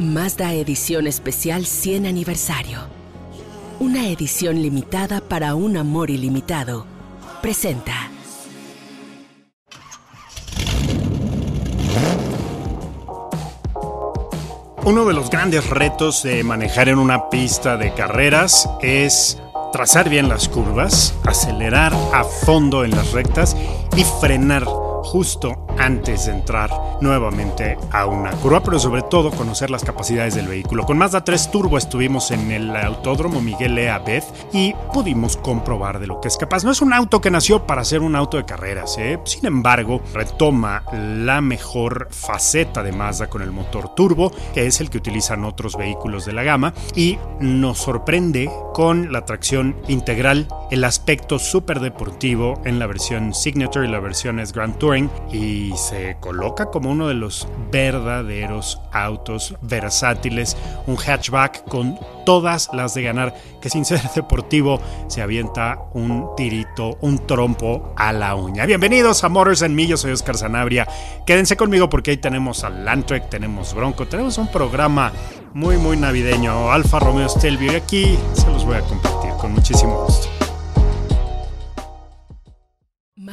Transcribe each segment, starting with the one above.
Mazda Edición Especial 100 Aniversario. Una edición limitada para un amor ilimitado. Presenta. Uno de los grandes retos de manejar en una pista de carreras es trazar bien las curvas, acelerar a fondo en las rectas y frenar justo antes de entrar nuevamente a una curva, pero sobre todo conocer las capacidades del vehículo. Con Mazda 3 Turbo estuvimos en el Autódromo Miguel Lea Beth y pudimos comprobar de lo que es capaz. No es un auto que nació para ser un auto de carreras, ¿eh? sin embargo, retoma la mejor faceta de Mazda con el motor turbo, que es el que utilizan otros vehículos de la gama, y nos sorprende con la tracción integral, el aspecto súper deportivo en la versión Signature y la versión es Grand Touring y se coloca como uno de los verdaderos autos versátiles, un hatchback con todas las de ganar, que sin ser deportivo se avienta un tirito, un trompo a la uña. Bienvenidos a Motors and Me, soy Oscar Sanabria. Quédense conmigo porque ahí tenemos a Landtrek, tenemos Bronco, tenemos un programa muy muy navideño, Alfa Romeo Stelvio y aquí se los voy a compartir con muchísimo gusto.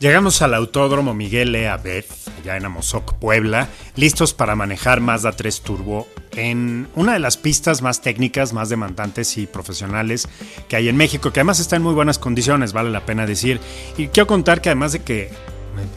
Llegamos al Autódromo Miguel Lea Beth, allá en Amozoc, Puebla, listos para manejar Mazda 3 Turbo en una de las pistas más técnicas, más demandantes y profesionales que hay en México, que además está en muy buenas condiciones, vale la pena decir. Y quiero contar que además de que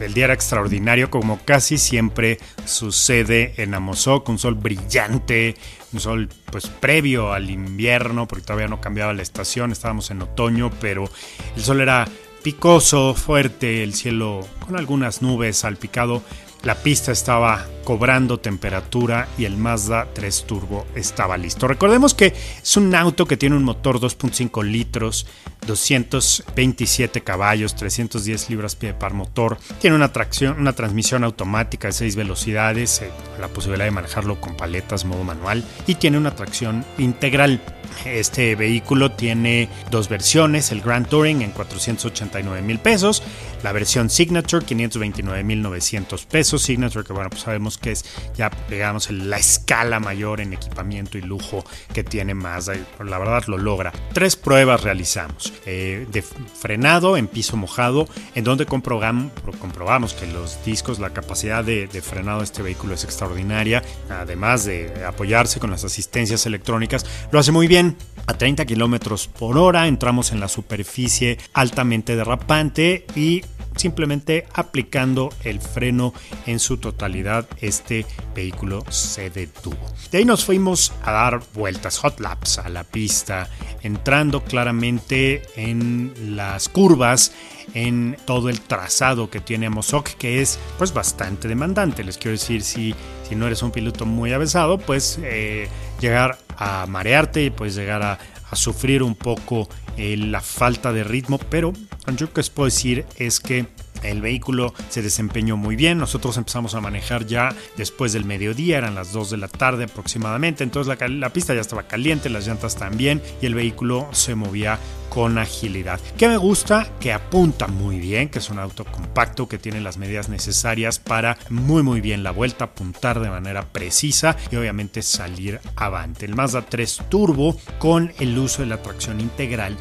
el día era extraordinario, como casi siempre sucede en Amozoc, un sol brillante, un sol pues previo al invierno, porque todavía no cambiaba la estación, estábamos en otoño, pero el sol era picoso, fuerte, el cielo con algunas nubes salpicado. La pista estaba cobrando temperatura y el Mazda 3 Turbo estaba listo. Recordemos que es un auto que tiene un motor 2.5 litros, 227 caballos, 310 libras-pie par motor. Tiene una, tracción, una transmisión automática de 6 velocidades, eh, la posibilidad de manejarlo con paletas, modo manual. Y tiene una tracción integral. Este vehículo tiene dos versiones, el Grand Touring en 489 mil pesos, la versión Signature 529 mil 900 pesos. Signature que bueno, pues sabemos que es ya digamos la escala mayor en equipamiento y lujo que tiene Mazda. La verdad lo logra. Tres pruebas realizamos. Eh, de frenado en piso mojado, en donde comprobamos, que los discos, la capacidad de, de frenado de este vehículo es extraordinaria. Además de apoyarse con las asistencias electrónicas, lo hace muy bien. A 30 kilómetros por hora entramos en la superficie altamente derrapante y simplemente aplicando el freno en su totalidad, este vehículo se detuvo. De ahí nos fuimos a dar vueltas, hot laps a la pista, entrando claramente en las curvas, en todo el trazado que tiene Mosok, que es pues bastante demandante. Les quiero decir, si, si no eres un piloto muy avesado, pues eh, llegar a marearte y pues llegar a, a sufrir un poco eh, la falta de ritmo, pero yo que les puedo decir es que el vehículo se desempeñó muy bien. Nosotros empezamos a manejar ya después del mediodía, eran las 2 de la tarde aproximadamente. Entonces la, pista ya estaba caliente, las llantas también y el vehículo se movía con agilidad. Que me gusta, que apunta muy bien, que es un auto compacto, que tiene las medidas necesarias para muy muy bien la vuelta, apuntar de manera precisa y obviamente salir avante. El Mazda 3 Turbo con el uso de la tracción integral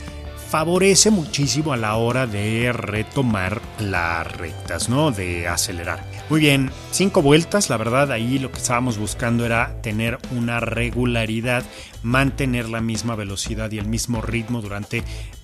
favorece muchísimo a la hora de retomar las rectas, ¿no? De acelerar. Muy bien, cinco vueltas, la verdad ahí lo que estábamos buscando era tener una regularidad, mantener la misma velocidad y el mismo ritmo durante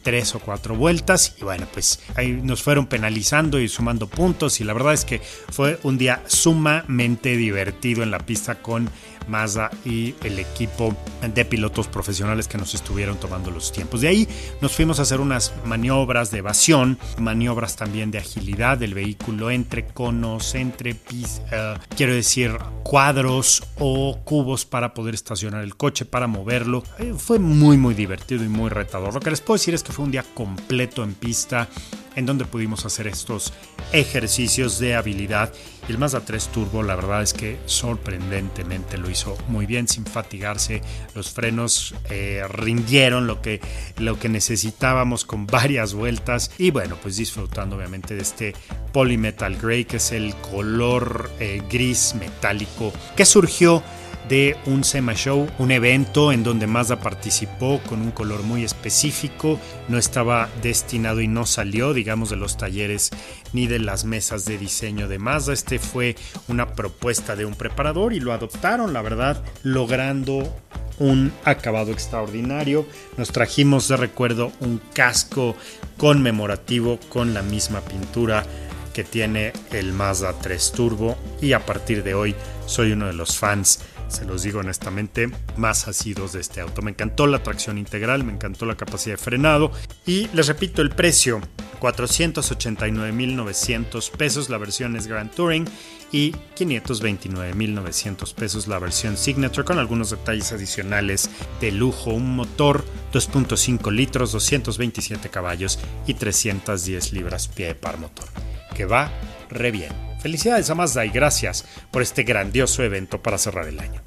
tres o cuatro vueltas y bueno pues ahí nos fueron penalizando y sumando puntos y la verdad es que fue un día sumamente divertido en la pista con Mazda y el equipo de pilotos profesionales que nos estuvieron tomando los tiempos. De ahí nos fuimos a hacer unas maniobras de evasión, maniobras también de agilidad del vehículo entre conos, entre pis, uh, quiero decir cuadros o cubos para poder estacionar el coche, para moverlo. Eh, fue muy muy divertido y muy retador. Lo que les puedo decir es que un día completo en pista en donde pudimos hacer estos ejercicios de habilidad. Y el Mazda 3 Turbo, la verdad es que sorprendentemente lo hizo muy bien, sin fatigarse. Los frenos eh, rindieron lo que, lo que necesitábamos con varias vueltas. Y bueno, pues disfrutando obviamente de este Polymetal Gray, que es el color eh, gris metálico que surgió de un SEMA Show, un evento en donde Mazda participó con un color muy específico, no estaba destinado y no salió, digamos, de los talleres ni de las mesas de diseño de Mazda. Este fue una propuesta de un preparador y lo adoptaron, la verdad, logrando un acabado extraordinario. Nos trajimos de recuerdo un casco conmemorativo con la misma pintura que tiene el Mazda 3 Turbo y a partir de hoy soy uno de los fans se los digo honestamente, más ácidos de este auto. Me encantó la tracción integral, me encantó la capacidad de frenado y les repito el precio, 489.900 pesos la versión es Grand Touring y 529.900 pesos la versión Signature con algunos detalles adicionales de lujo, un motor 2.5 litros, 227 caballos y 310 libras pie par motor, que va re bien. Felicidades a Mazda y gracias por este grandioso evento para cerrar el año.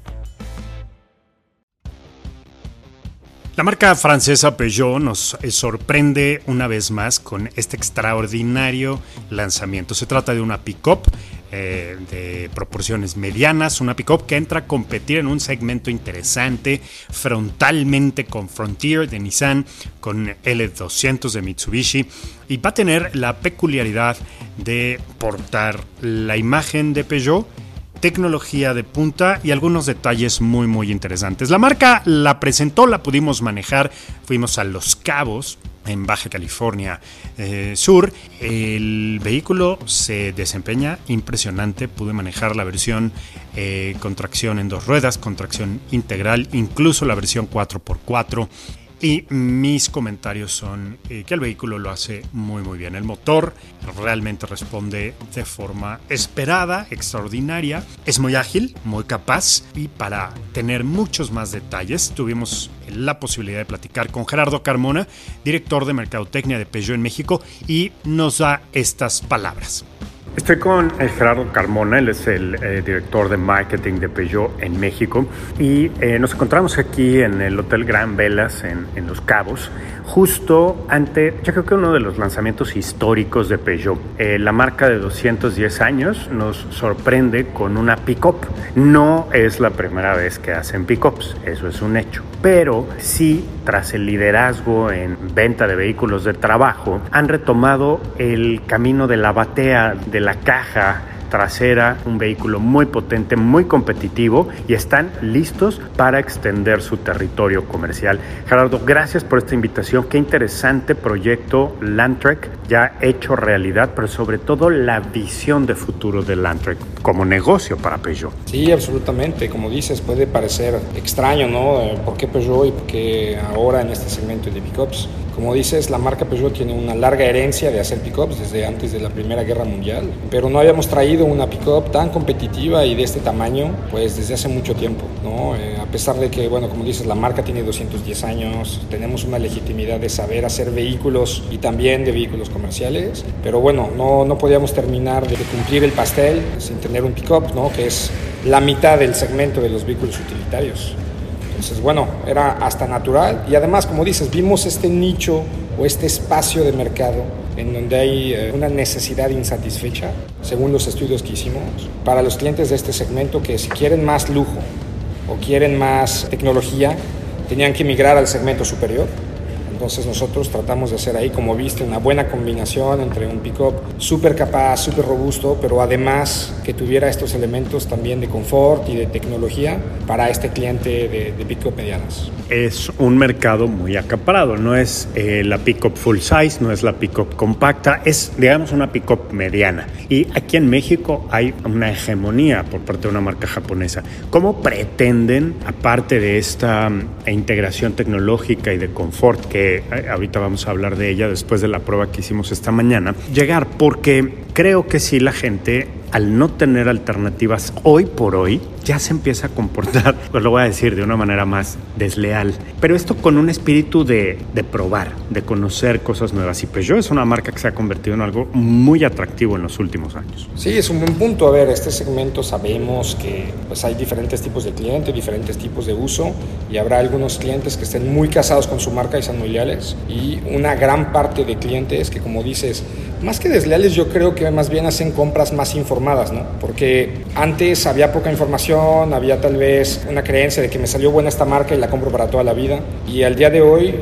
La marca francesa Peugeot nos sorprende una vez más con este extraordinario lanzamiento. Se trata de una pick-up eh, de proporciones medianas, una pick-up que entra a competir en un segmento interesante frontalmente con Frontier de Nissan, con L200 de Mitsubishi y va a tener la peculiaridad de portar la imagen de Peugeot tecnología de punta y algunos detalles muy muy interesantes. La marca la presentó, la pudimos manejar, fuimos a Los Cabos en Baja California eh, Sur. El vehículo se desempeña impresionante, pude manejar la versión eh, con tracción en dos ruedas, con tracción integral, incluso la versión 4x4. Y mis comentarios son eh, que el vehículo lo hace muy muy bien. El motor realmente responde de forma esperada, extraordinaria. Es muy ágil, muy capaz y para tener muchos más detalles tuvimos la posibilidad de platicar con Gerardo Carmona, director de Mercadotecnia de Peugeot en México y nos da estas palabras. Estoy con eh, Gerardo Carmona, él es el eh, director de marketing de Peugeot en México y eh, nos encontramos aquí en el Hotel Gran Velas en, en, Los Cabos, justo ante, yo creo que uno de los lanzamientos históricos de Peugeot. la marca de 210 años nos sorprende con una pick-up. No es la primera vez que hacen pick-ups, eso es un hecho, pero sí tras el liderazgo en venta de vehículos de trabajo, han retomado el camino de la batea de la caja trasera, un vehículo muy potente, muy competitivo y están listos para extender su territorio comercial. Gerardo, gracias por esta invitación. Qué interesante proyecto Landtrek ya hecho realidad, pero sobre todo la visión de futuro de Landtrek como negocio para Peugeot. Sí, absolutamente. Como dices, puede parecer extraño, ¿no? Eh, ¿Por qué Peugeot y por qué ahora en este segmento de pickups? Como dices, la marca Peugeot tiene una larga herencia de hacer pickups desde antes de la Primera Guerra Mundial, pero no habíamos traído una pickup tan competitiva y de este tamaño, pues desde hace mucho tiempo, ¿no? Eh, a pesar de que, bueno, como dices, la marca tiene 210 años, tenemos una legitimidad de saber hacer vehículos y también de vehículos comerciales, pero bueno, no, no podíamos terminar de cumplir el pastel sin tener un pickup, ¿no? Que es la mitad del segmento de los vehículos utilitarios. Entonces, bueno, era hasta natural. Y además, como dices, vimos este nicho o este espacio de mercado en donde hay eh, una necesidad insatisfecha, según los estudios que hicimos, para los clientes de este segmento que si quieren más lujo o quieren más tecnología, tenían que migrar al segmento superior Entonces nosotros tratamos de hacer ahí, como viste, una buena combinación entre un pickup súper capaz, súper robusto, pero además que tuviera estos elementos también de confort y de tecnología para este cliente de, de pickup medianas. Es un mercado muy acaparado, no es eh, la pickup full size, no es la pickup compacta, es digamos una pickup mediana. Y aquí en México hay una hegemonía por parte de una marca japonesa. ¿Cómo pretenden, aparte de esta mm, integración tecnológica y de confort, que eh, ahorita vamos a hablar de ella después de la prueba que hicimos esta mañana, llegar? Porque creo que sí la gente al no tener alternativas hoy por hoy, ya se empieza a comportar, pues lo voy a decir de una manera más desleal, pero esto con un espíritu de, de probar, de conocer cosas nuevas. Y Peugeot es una marca que se ha convertido en algo muy atractivo en los últimos años. Sí, es un buen punto. A ver, este segmento sabemos que pues, hay diferentes tipos de clientes, diferentes tipos de uso, y habrá algunos clientes que estén muy casados con su marca y sean muy leales, y una gran parte de clientes que, como dices, más que desleales, yo creo que más bien hacen compras más informadas, ¿no? Porque antes había poca información, había tal vez una creencia de que me salió buena esta marca y la compro para toda la vida. Y al día de hoy,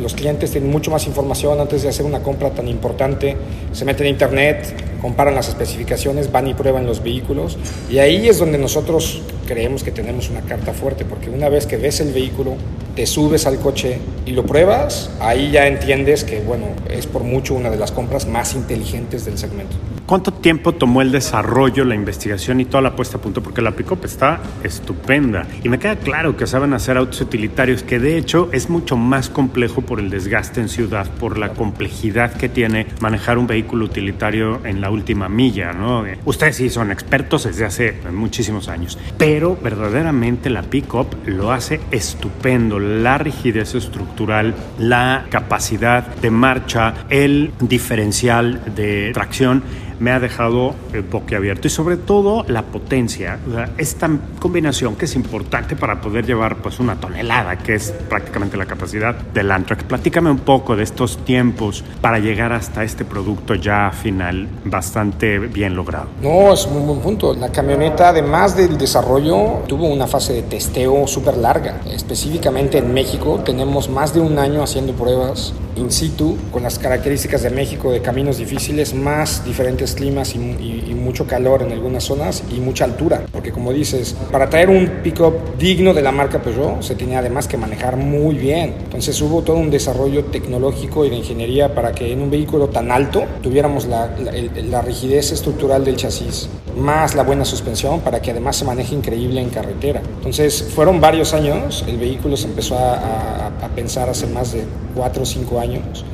los clientes tienen mucho más información antes de hacer una compra tan importante. Se meten en internet, comparan las especificaciones, van y prueban los vehículos. Y ahí es donde nosotros creemos que tenemos una carta fuerte, porque una vez que ves el vehículo, te subes al coche y lo pruebas, ahí ya entiendes que, bueno, es por mucho una de las compras más inteligentes del segmento. ¿Cuánto tiempo tomó el desarrollo, la investigación y toda la puesta a punto? Porque la Pickup está estupenda y me queda claro que saben hacer autos utilitarios, que de hecho es mucho más complejo por el desgaste en ciudad, por la complejidad que tiene manejar un vehículo utilitario en la última milla, ¿no? Ustedes sí son expertos desde hace muchísimos años, pero verdaderamente la Pickup lo hace estupendo, la rigidez estructural, la capacidad de marcha, el diferencial de tracción me ha dejado eh, boquiabierto y sobre todo la potencia, esta combinación que es importante para poder llevar pues una tonelada, que es prácticamente la capacidad del Antrax. Platícame un poco de estos tiempos para llegar hasta este producto ya final bastante bien logrado. No, es un buen punto. La camioneta, además del desarrollo, tuvo una fase de testeo súper larga. Específicamente en México tenemos más de un año haciendo pruebas in situ con las características de México de caminos difíciles, más diferentes climas y, y, mucho calor en algunas zonas y mucha altura. Porque como dices, para traer un pickup digno de la marca Peugeot se tenía además que manejar muy bien. Entonces hubo todo un desarrollo tecnológico y de ingeniería para que en un vehículo tan alto tuviéramos la, la, la rigidez estructural del chasis, más la buena suspensión para que además se maneje increíble en carretera. Entonces fueron varios años, el vehículo se empezó a, a, a pensar hace más de 4 o 5 años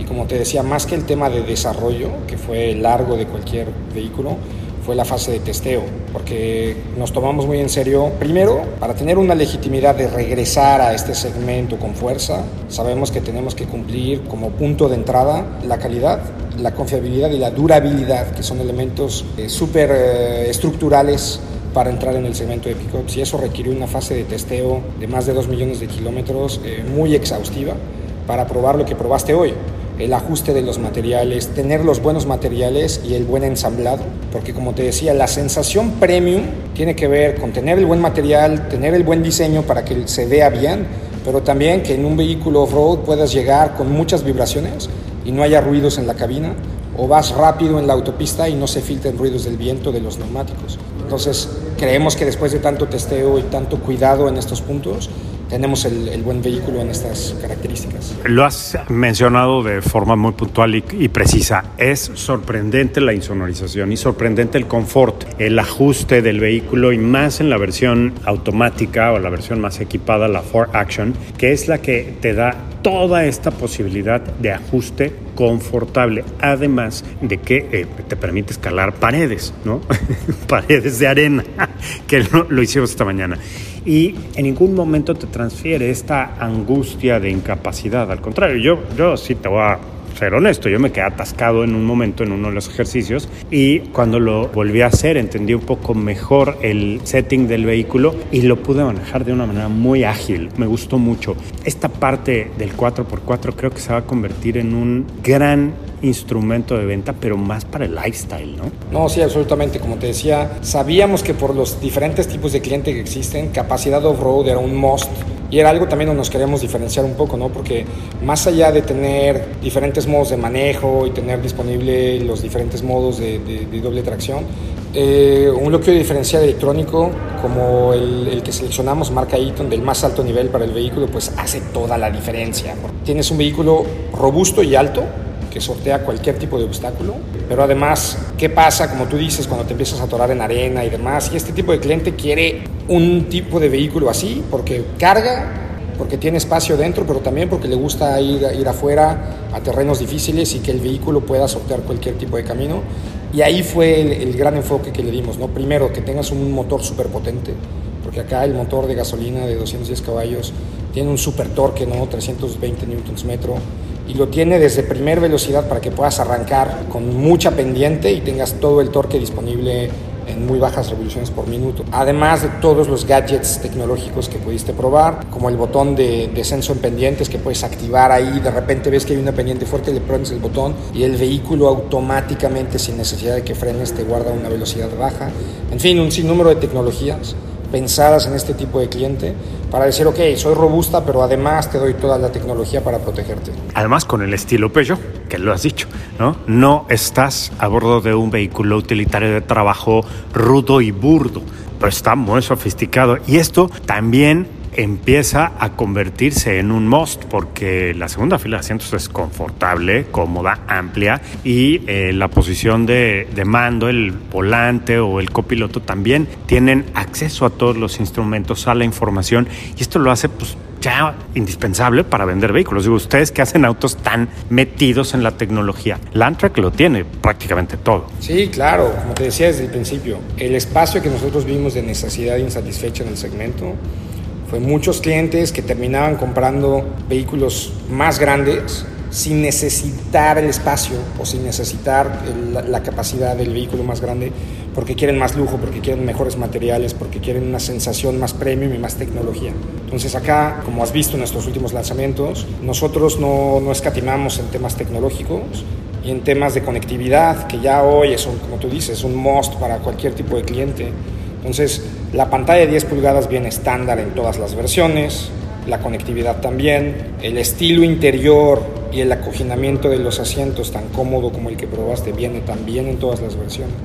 y como te decía, más que el tema de desarrollo, que fue largo de cualquier vehículo, fue la fase de testeo, porque nos tomamos muy en serio, primero, para tener una legitimidad de regresar a este segmento con fuerza, sabemos que tenemos que cumplir como punto de entrada la calidad, la confiabilidad y la durabilidad, que son elementos eh, súper eh, estructurales para entrar en el segmento de pickups y eso requirió una fase de testeo de más de 2 millones de kilómetros eh, muy exhaustiva para probar lo que probaste hoy el ajuste de los materiales, tener los buenos materiales y el buen ensamblado, porque como te decía, la sensación premium tiene que ver con tener el buen material, tener el buen diseño para que se vea bien, pero también que en un vehículo off-road puedas llegar con muchas vibraciones y no haya ruidos en la cabina, o vas rápido en la autopista y no se filtren ruidos del viento de los neumáticos. Entonces, creemos que después de tanto testeo y tanto cuidado en estos puntos, tenemos el, el, buen vehículo en estas características. Lo has mencionado de forma muy puntual y, y, precisa. Es sorprendente la insonorización y sorprendente el confort, el ajuste del vehículo y más en la versión automática o la versión más equipada, la 4Action, que es la que te da toda esta posibilidad de ajuste confortable, además de que eh, te permite escalar paredes, ¿no? paredes de arena, que lo, lo hicimos esta mañana y en ningún momento te transfiere esta angustia de incapacidad. Al contrario, yo, yo sí te voy a ser honesto, yo me quedé atascado en un momento en uno de los ejercicios y cuando lo volví a hacer entendí un poco mejor el setting del vehículo y lo pude manejar de una manera muy ágil, me gustó mucho. Esta parte del 4x4 creo que se va a convertir en un gran instrumento de venta, pero más para el lifestyle, ¿no? No, sí, absolutamente. Como te decía, sabíamos que por los diferentes tipos de cliente que existen, capacidad off-road era un must Y era algo también donde nos queríamos diferenciar un poco, ¿no? Porque más allá de tener diferentes modos de manejo y tener disponible los diferentes modos de, doble tracción, eh, un bloqueo diferencial electrónico como el, el, que seleccionamos, marca Eaton, del más alto nivel para el vehículo, pues hace toda la diferencia. Tienes un vehículo robusto y alto, que sortea cualquier tipo de obstáculo. Pero además, ¿qué pasa, como tú dices, cuando te empiezas a atorar en arena y demás? Y este tipo de cliente quiere un tipo de vehículo así, porque carga, porque tiene espacio dentro, pero también porque le gusta ir, ir afuera a terrenos difíciles y que el vehículo pueda sortear cualquier tipo de camino. Y ahí fue el, el gran enfoque que le dimos, ¿no? Primero, que tengas un motor súper potente, porque acá el motor de gasolina de 210 caballos tiene un super torque, ¿no? 320 newtons metro y lo tiene desde primer velocidad para que puedas arrancar con mucha pendiente y tengas todo el torque disponible en muy bajas revoluciones por minuto. Además de todos los gadgets tecnológicos que pudiste probar, como el botón de descenso en pendientes que puedes activar ahí, de repente ves que hay una pendiente fuerte, le pones el botón y el vehículo automáticamente, sin necesidad de que frenes, te guarda una velocidad baja. En fin, un sinnúmero de tecnologías pensadas en este tipo de cliente para decir, ok, soy robusta, pero además te doy toda la tecnología para protegerte. Además con el estilo Peugeot, que lo has dicho, ¿no? No estás a bordo de un vehículo utilitario de trabajo rudo y burdo, pero está muy sofisticado. Y esto también empieza a convertirse en un must porque la segunda fila de asientos es confortable, cómoda, amplia y eh, la posición de, de, mando, el volante o el copiloto también tienen acceso a todos los instrumentos, a la información y esto lo hace pues ya indispensable para vender vehículos. Digo, ustedes que hacen autos tan metidos en la tecnología, Landtrack lo tiene prácticamente todo. Sí, claro, como te decía desde el principio, el espacio que nosotros vimos de necesidad insatisfecha en el segmento fue muchos clientes que terminaban comprando vehículos más grandes sin necesitar el espacio o sin necesitar la capacidad del vehículo más grande porque quieren más lujo, porque quieren mejores materiales, porque quieren una sensación más premium y más tecnología. Entonces acá, como has visto en nuestros últimos lanzamientos, nosotros no, no escatimamos en temas tecnológicos y en temas de conectividad, que ya hoy es, como tú dices, un must para cualquier tipo de cliente. Entonces, la pantalla de 10 pulgadas viene estándar en todas las versiones, la conectividad también, el estilo interior y el acoginamiento de los asientos tan cómodo como el que probaste viene también en todas las versiones.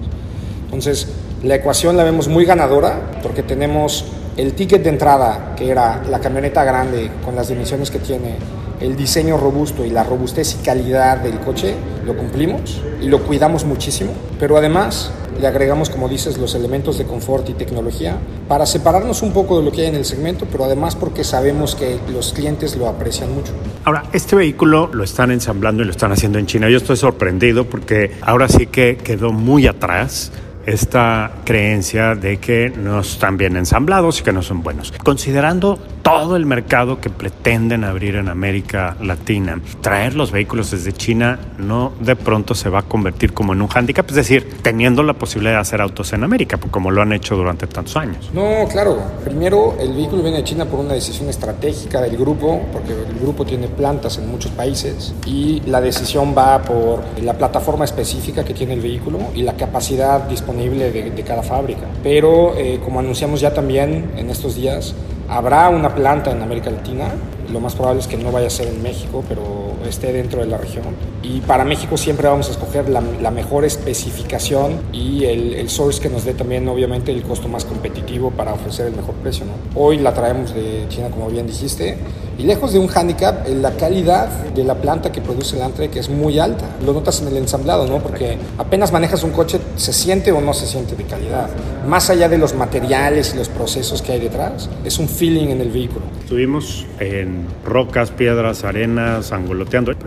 Entonces, la ecuación la vemos muy ganadora porque tenemos el ticket de entrada, que era la camioneta grande con las dimensiones que tiene, el diseño robusto y la robustez y calidad del coche, lo cumplimos y lo cuidamos muchísimo, pero además le agregamos, como dices, los elementos de confort y tecnología para separarnos un poco de lo que hay en el segmento, pero además porque sabemos que los clientes lo aprecian mucho. Ahora, este vehículo lo están ensamblando y lo están haciendo en China. Yo estoy sorprendido porque ahora sí que quedó muy atrás esta creencia de que no están bien ensamblados y que no son buenos. Considerando todo el mercado que pretenden abrir en América Latina, traer los vehículos desde China no de pronto se va a convertir como en un hándicap, es decir, teniendo la posibilidad de hacer autos en América, como lo han hecho durante tantos años. No, claro. Primero, el vehículo viene de China por una decisión estratégica del grupo, porque el grupo tiene plantas en muchos países y la decisión va por la plataforma específica que tiene el vehículo y la capacidad disponible de, cada fábrica. Pero, eh, como anunciamos ya también en estos días, Habrá una planta en América Latina, lo más probable es que no vaya a ser en México, pero esté dentro de la región. Y para México siempre vamos a escoger la, mejor especificación y el, source que nos dé también obviamente el costo más competitivo para ofrecer el mejor precio. Hoy la traemos de China, como bien dijiste, y lejos de un handicap, la calidad de la planta que produce el que es muy alta. Lo notas en el ensamblado, ¿no? Porque apenas manejas un coche, se siente o no se siente de calidad. Más allá de los materiales y los procesos que hay detrás, es un feeling en el vehículo. Estuvimos en rocas, piedras, arenas,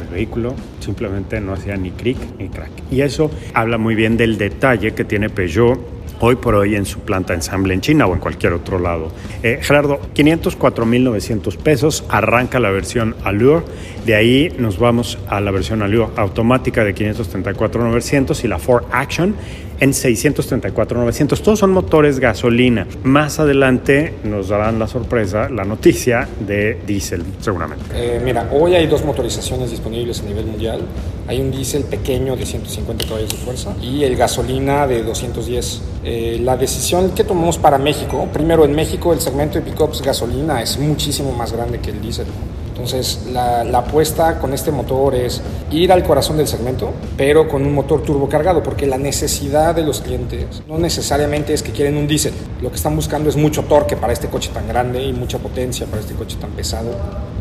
El vehículo simplemente no hacía ni cric ni crack. Y eso habla muy bien del detalle que tiene Peugeot hoy por hoy en su planta ensamble en China o en cualquier otro lado. Eh, Gerardo, 504.900 pesos, arranca la versión Allure De ahí nos vamos a la versión automática de 534-900 y la Ford Action en 634-900. Todos son motores gasolina. Más adelante nos darán la sorpresa, la noticia de diésel, seguramente. Eh, mira, hoy hay dos motorizaciones disponibles a nivel mundial. Hay un diésel pequeño de 150 caballos de fuerza y el gasolina de 210. Eh, la decisión que tomamos para México, primero en México el segmento de pickups gasolina es muchísimo más grande que el diésel. Entonces, la, apuesta con este motor es ir al corazón del segmento, pero con un motor turbocargado, porque la necesidad de los clientes no necesariamente es que quieren un diésel. Lo que están buscando es mucho torque para este coche tan grande y mucha potencia para este coche tan pesado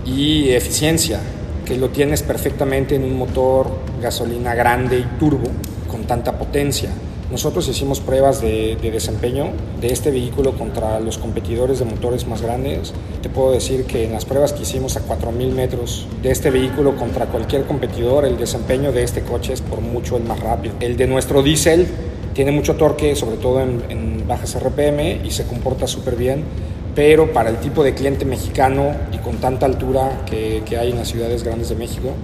y eficiencia, que lo tienes perfectamente en un motor gasolina grande y turbo con tanta potencia. Nosotros hicimos pruebas de, desempeño de este vehículo contra los competidores de motores más grandes. Te puedo decir que en las pruebas que hicimos a 4.000 metros de este vehículo contra cualquier competidor, el desempeño de este coche es por mucho el más rápido. El de nuestro diésel tiene mucho torque, sobre todo en, bajas RPM, y se comporta súper bien pero para el tipo de cliente mexicano y con tanta altura que, que hay en las ciudades grandes de México,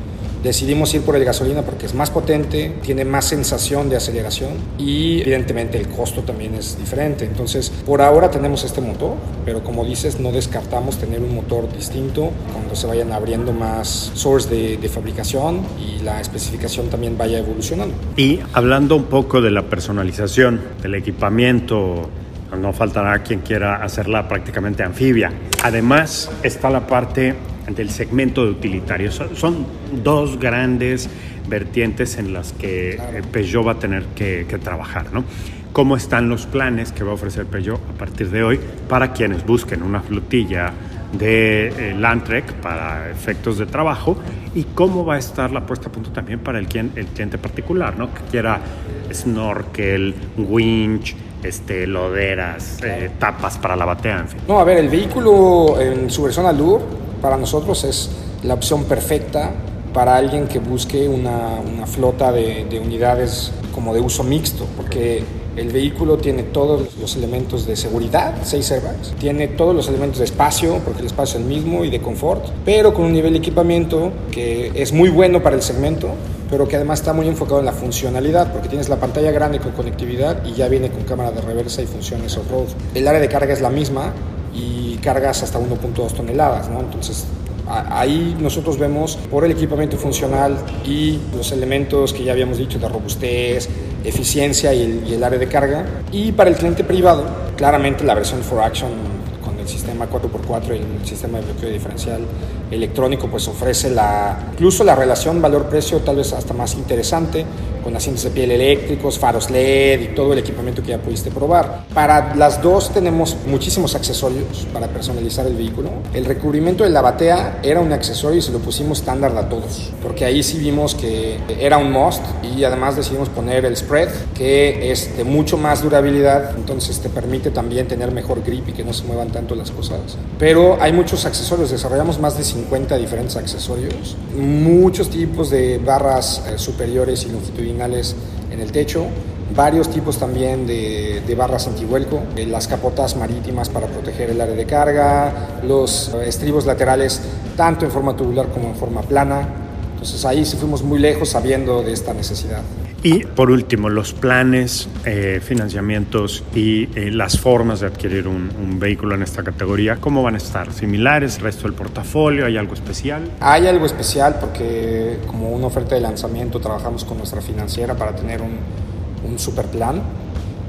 Decidimos ir por el gasolina porque es más potente, tiene más sensación de aceleración y evidentemente el costo también es diferente. Entonces, por ahora tenemos este motor, pero como dices, no descartamos tener un motor distinto cuando se vayan abriendo más source de, de fabricación y la especificación también vaya evolucionando. Y hablando un poco de la personalización del equipamiento, no faltará quien quiera hacerla prácticamente anfibia. Además está la parte del segmento de utilitarios. Son dos grandes vertientes en las que eh, Peugeot va a tener que, trabajar, ¿no? ¿Cómo están los planes que va a ofrecer Peugeot a partir de hoy para quienes busquen una flotilla de eh, Landtrek para efectos de trabajo y cómo va a estar la puesta a punto también para el, el cliente particular, ¿no? Que quiera snorkel, winch, este, loderas, eh, tapas para la batea, en fin. No, a ver, el vehículo en su versión Allure para nosotros es la opción perfecta para alguien que busque una, una flota de, de, unidades como de uso mixto, porque el vehículo tiene todos los elementos de seguridad, seis airbags, tiene todos los elementos de espacio, porque el espacio es el mismo, y de confort, pero con un nivel de equipamiento que es muy bueno para el segmento, pero que además está muy enfocado en la funcionalidad, porque tienes la pantalla grande con conectividad y ya viene con cámara de reversa y funciones off-road. El área de carga es la misma, y cargas hasta 1.2 toneladas, ¿no? Entonces, ahí nosotros vemos por el equipamiento funcional y los elementos que ya habíamos dicho de robustez, eficiencia y el, y el área de carga. Y para el cliente privado, claramente la versión for Action con el sistema 4x4 y el sistema de bloqueo diferencial electrónico pues ofrece la, incluso la relación valor-precio tal vez hasta más interesante con asientos de piel eléctricos, faros LED y todo el equipamiento que ya pudiste probar. Para las dos tenemos muchísimos accesorios para personalizar el vehículo. El recubrimiento de la batea era un accesorio y se lo pusimos estándar a todos, porque ahí sí vimos que era un must y además decidimos poner el spread, que es de mucho más durabilidad, entonces te permite también tener mejor grip y que no se muevan tanto las cosas. Pero hay muchos accesorios, desarrollamos más de 50 diferentes accesorios, muchos tipos de barras eh, superiores y longitudinales en el techo, varios tipos también de, de, barras antivuelco, eh, las capotas marítimas para proteger el área de carga, los eh, estribos laterales tanto en forma tubular como en forma plana. Entonces ahí sí fuimos muy lejos sabiendo de esta necesidad. Y por último, los planes, eh, financiamientos y eh, las formas de adquirir un, vehículo en esta categoría, ¿cómo van a estar? ¿Similares? ¿El resto del portafolio? ¿Hay algo especial? Hay algo especial porque como una oferta de lanzamiento trabajamos con nuestra financiera para tener un, un super plan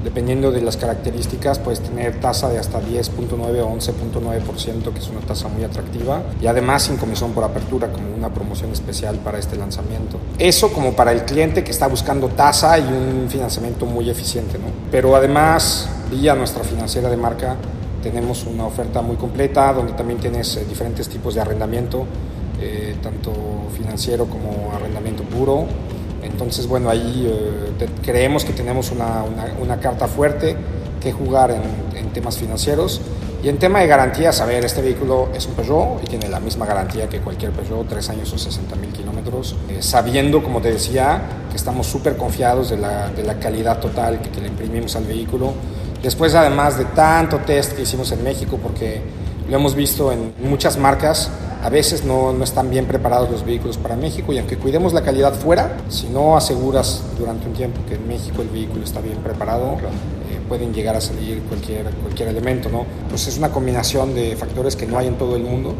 Dependiendo de las características, puedes tener tasa de hasta 10.9 o 11.9%, que es una tasa muy atractiva, y además sin comisión por apertura, como una promoción especial para este lanzamiento. Eso como para el cliente que está buscando tasa y un financiamiento muy eficiente, ¿no? Pero además, vía nuestra financiera de marca, tenemos una oferta muy completa, donde también tienes eh, diferentes tipos de arrendamiento, eh, tanto financiero como arrendamiento puro entonces, bueno, ahí eh, creemos que tenemos una, una, carta fuerte que jugar en, en, temas financieros. Y en tema de garantías, a ver, este vehículo es un Peugeot y tiene la misma garantía que cualquier Peugeot, tres años o 60 mil kilómetros, eh, sabiendo, como te decía, que estamos súper confiados de la, de la, calidad total que, que le imprimimos al vehículo. Después, además de tanto test que hicimos en México, porque lo hemos visto en muchas marcas, a veces no, no, están bien preparados los vehículos para México y aunque cuidemos la calidad fuera, si no aseguras durante un tiempo que en México el vehículo está bien preparado, eh, pueden llegar a salir cualquier, cualquier elemento, ¿no? Pues es una combinación de factores que no hay en todo el mundo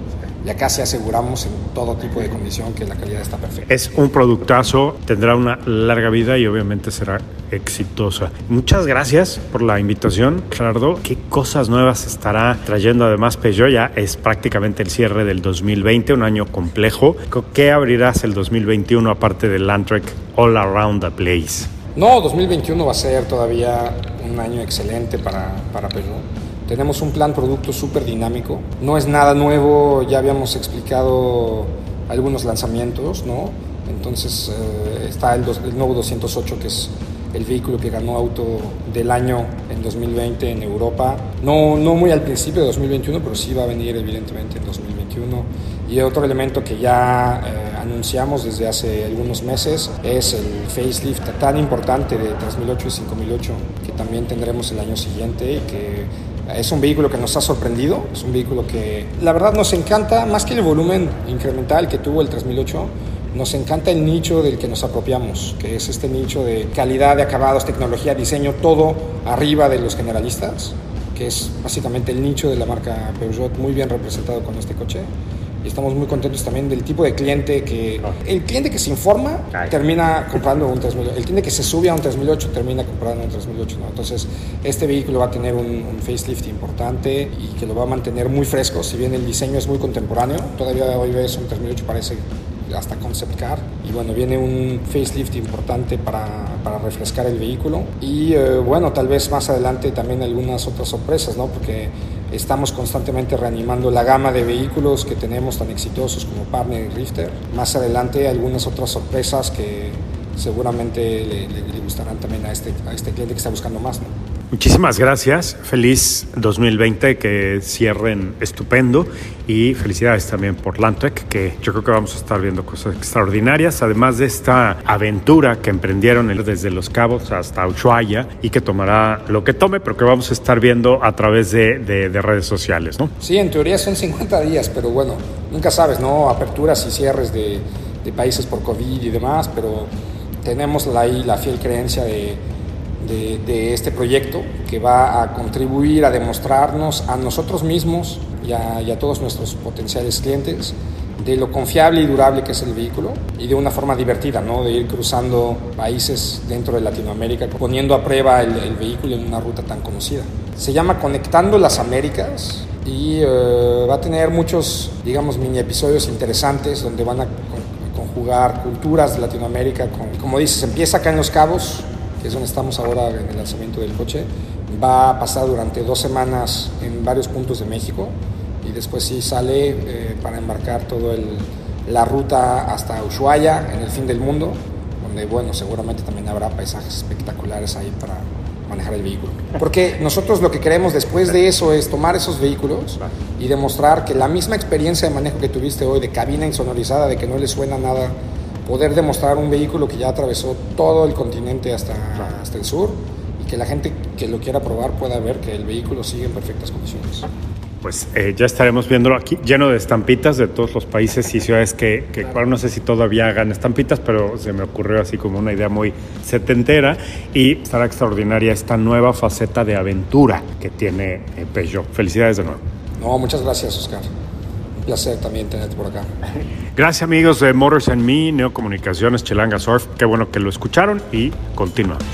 y acá sí aseguramos en todo tipo de condición que la calidad está perfecta. Es un productazo, tendrá una larga vida y obviamente será exitosa. Muchas gracias por la invitación, Gerardo. ¿Qué cosas nuevas estará trayendo además Peugeot? Ya es prácticamente el cierre del 2020, un año complejo. ¿Qué abrirás el 2021 aparte del Landtrek All Around the Place? No, 2021 va a ser todavía un año excelente para, para Peugeot tenemos un plan producto súper dinámico. No es nada nuevo, ya habíamos explicado algunos lanzamientos, ¿no? Entonces eh, está el, el, nuevo 208, que es el vehículo que ganó auto del año en 2020 en Europa. No, no muy al principio de 2021, pero sí va a venir evidentemente en 2021. Y otro elemento que ya eh, anunciamos desde hace algunos meses es el facelift tan importante de 3008 y 5008 que también tendremos el año siguiente y que es un vehículo que nos ha sorprendido, es un vehículo que la verdad nos encanta, más que el volumen incremental que tuvo el 3008, nos encanta el nicho del que nos apropiamos, que es este nicho de calidad de acabados, tecnología, diseño, todo arriba de los generalistas, que es básicamente el nicho de la marca Peugeot muy bien representado con este coche y estamos muy contentos también del tipo de cliente que el cliente que se informa termina comprando un 3008 el cliente que se sube a un 3008 termina comprando un 3008 ¿no? entonces este vehículo va a tener un, un, facelift importante y que lo va a mantener muy fresco si bien el diseño es muy contemporáneo todavía hoy ves un 3008 parece hasta concept car y bueno viene un facelift importante para, para refrescar el vehículo. Y eh, bueno tal vez más adelante también algunas otras sorpresas no porque Estamos constantemente reanimando la gama de vehículos que tenemos tan exitosos como Partner y Rifter. Más adelante algunas otras sorpresas que seguramente le, gustarán también a este, a este cliente que está buscando más. Muchísimas gracias. Feliz 2020, que cierren estupendo. Y felicidades también por Landtrek, que yo creo que vamos a estar viendo cosas extraordinarias. Además de esta aventura que emprendieron desde Los Cabos hasta Ushuaia y que tomará lo que tome, pero que vamos a estar viendo a través de redes sociales, ¿no? Sí, en teoría son 50 días, pero bueno, nunca sabes, ¿no? Aperturas y cierres de, de países por COVID y demás, pero tenemos ahí la fiel creencia de de, este proyecto que va a contribuir a demostrarnos a nosotros mismos y a, todos nuestros potenciales clientes de lo confiable y durable que es el vehículo y de una forma divertida, ¿no? de ir cruzando países dentro de Latinoamérica, poniendo a prueba el, vehículo en una ruta tan conocida. Se llama Conectando las Américas y uh, va a tener muchos, digamos, mini episodios interesantes donde van a conjugar culturas de Latinoamérica. Con, como dices, empieza acá en Los Cabos, que es donde estamos ahora en el lanzamiento del coche, va a pasar durante dos semanas en varios puntos de México y después sí sale eh, para embarcar toda la ruta hasta Ushuaia, en el fin del mundo, donde bueno, seguramente también habrá paisajes espectaculares ahí para manejar el vehículo. Porque nosotros lo que queremos después de eso es tomar esos vehículos y demostrar que la misma experiencia de manejo que tuviste hoy, de cabina insonorizada, de que no le suena nada poder demostrar un vehículo que ya atravesó todo el continente hasta, hasta el sur y que la gente que lo quiera probar pueda ver que el vehículo sigue en perfectas condiciones. Pues eh, ya estaremos viéndolo aquí lleno de estampitas de todos los países y ciudades que, que claro. no sé si todavía hagan estampitas, pero se me ocurrió así como una idea muy setentera y estará extraordinaria esta nueva faceta de aventura que tiene eh, Peugeot. Felicidades de nuevo. No, muchas gracias, Oscar placer también tenerte por acá. Gracias amigos de Motors and Me, Neocomunicaciones, Chelanga Surf. Qué bueno que lo escucharon y continuamos.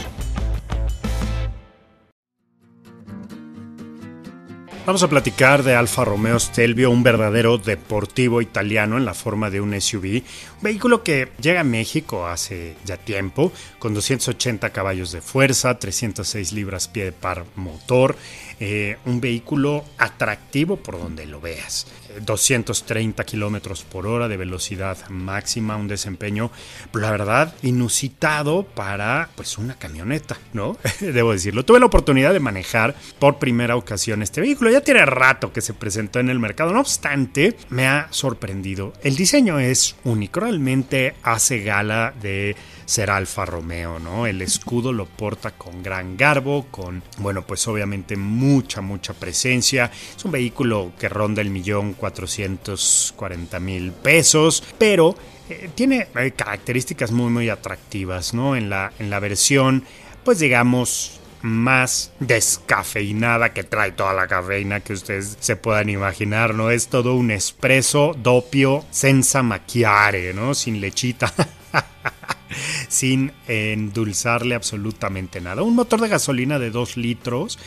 Vamos a platicar de Alfa Romeo Stelvio, un verdadero deportivo italiano en la forma de un SUV, un vehículo que llega a México hace ya tiempo, con 280 caballos de fuerza, 306 libras pie de par motor, eh, un vehículo atractivo por donde lo veas. 230 kilómetros por hora de velocidad máxima, un desempeño, la verdad, inusitado para pues una camioneta, ¿no? Debo decirlo. Tuve la oportunidad de manejar por primera ocasión este vehículo. Ya tiene rato que se presentó en el mercado. No obstante, me ha sorprendido. El diseño es único. Realmente hace gala de ser Alfa Romeo, ¿no? El escudo lo porta con gran garbo, con, bueno, pues obviamente mucha, mucha presencia. Es un vehículo que ronda el millón cuatrocientos cuarenta mil pesos, pero eh, tiene eh, características muy, muy atractivas, ¿no? En la, en la versión, pues digamos, más descafeinada que trae toda la cafeína que ustedes se puedan imaginar, ¿no? Es todo un espresso doppio senza macchiare, ¿no? Sin lechita. sin endulzarle absolutamente nada. Un motor de gasolina de 2 litros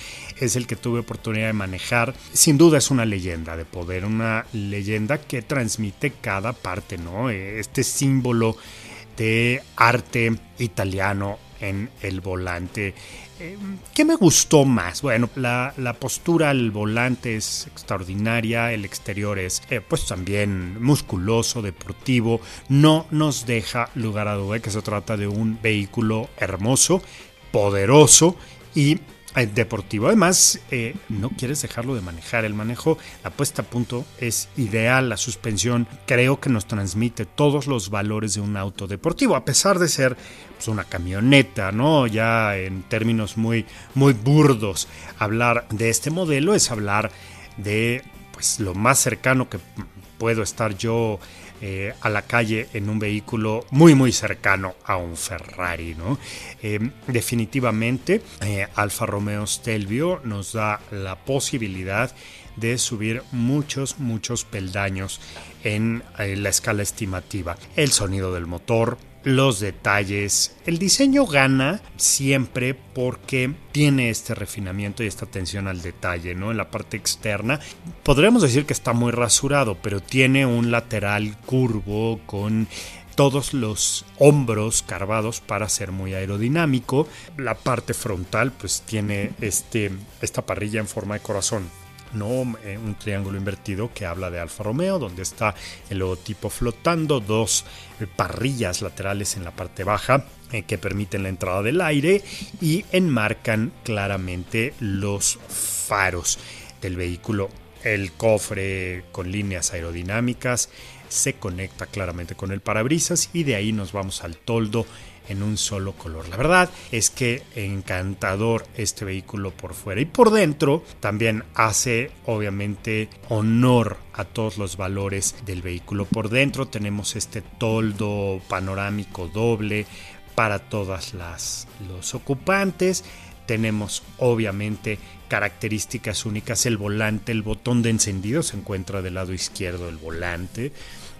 es el que tuve oportunidad de manejar. Sin duda es una leyenda de poder, una leyenda que transmite cada parte, ¿no? Este símbolo de arte italiano en el volante. Eh, ¿Qué me gustó más? Bueno, la, postura al volante es extraordinaria, el exterior es eh, pues también musculoso, deportivo, no nos deja lugar a duda que se trata de un vehículo hermoso, poderoso y eh, deportivo. Además, eh, no quieres dejarlo de manejar. El manejo, la puesta a punto es ideal. La suspensión creo que nos transmite todos los valores de un auto deportivo, a pesar de ser pues, una camioneta, ¿no? Ya en términos muy, muy burdos. Hablar de este modelo es hablar de pues lo más cercano que puedo estar yo eh, a la calle en un vehículo muy muy cercano a un Ferrari. ¿no? Eh, definitivamente eh, Alfa Romeo Stelvio nos da la posibilidad de subir muchos muchos peldaños en la escala estimativa. El sonido del motor, los detalles. El diseño gana siempre porque tiene este refinamiento y esta atención al detalle, ¿no? En la parte externa podríamos decir que está muy rasurado, pero tiene un lateral curvo con todos los hombros carvados para ser muy aerodinámico. La parte frontal pues tiene este, esta parrilla en forma de corazón ¿no? Eh, un triángulo invertido que habla de Alfa Romeo, donde está el logotipo flotando, dos eh, parrillas laterales en la parte baja eh, que permiten la entrada del aire y enmarcan claramente los faros del vehículo. El cofre con líneas aerodinámicas se conecta claramente con el parabrisas y de ahí nos vamos al toldo en un solo color. La verdad es que encantador este vehículo por fuera y por dentro también hace obviamente honor a todos los valores del vehículo. Por dentro tenemos este toldo panorámico doble para todas las los ocupantes. Tenemos obviamente características únicas. El volante, el botón de encendido se encuentra del lado izquierdo del volante.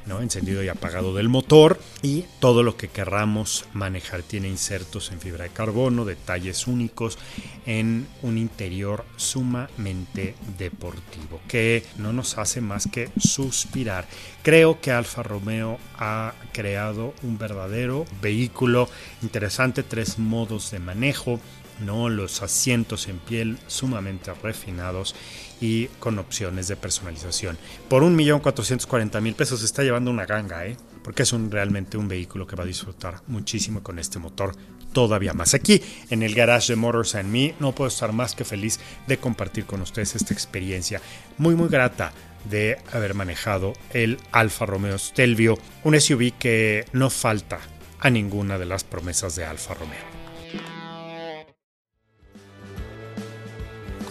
¿No? encendido y apagado del motor y todo lo que querramos manejar tiene insertos en fibra de carbono, detalles únicos en un interior sumamente deportivo que no nos hace más que suspirar. Creo que Alfa Romeo ha creado un verdadero vehículo interesante, tres modos de manejo, ¿no? los asientos en piel sumamente refinados y con opciones de personalización. Por 1.440.000 pesos se está llevando una ganga, ¿eh? porque es un, realmente un vehículo que va a disfrutar muchísimo con este motor todavía más. Aquí en el garage de Motors and Me no puedo estar más que feliz de compartir con ustedes esta experiencia muy muy grata de haber manejado el Alfa Romeo Stelvio, un SUV que no falta a ninguna de las promesas de Alfa Romeo.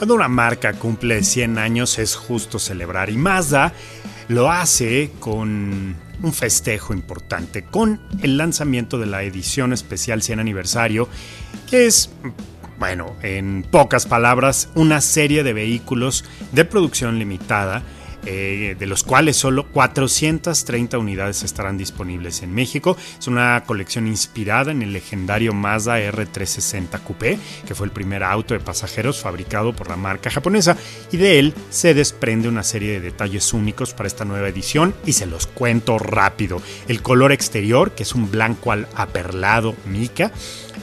Cuando una marca cumple 100 años es justo celebrar y Mazda lo hace con un festejo importante, con el lanzamiento de la edición especial 100 aniversario, que es, bueno, en pocas palabras, una serie de vehículos de producción limitada eh, de los cuales solo 430 unidades estarán disponibles en México. Es una colección inspirada en el legendario Mazda R360 Coupé, que fue el primer auto de pasajeros fabricado por la marca japonesa, y de él se desprende una serie de detalles únicos para esta nueva edición y se los cuento rápido. El color exterior, que es un blanco al aperlado mica,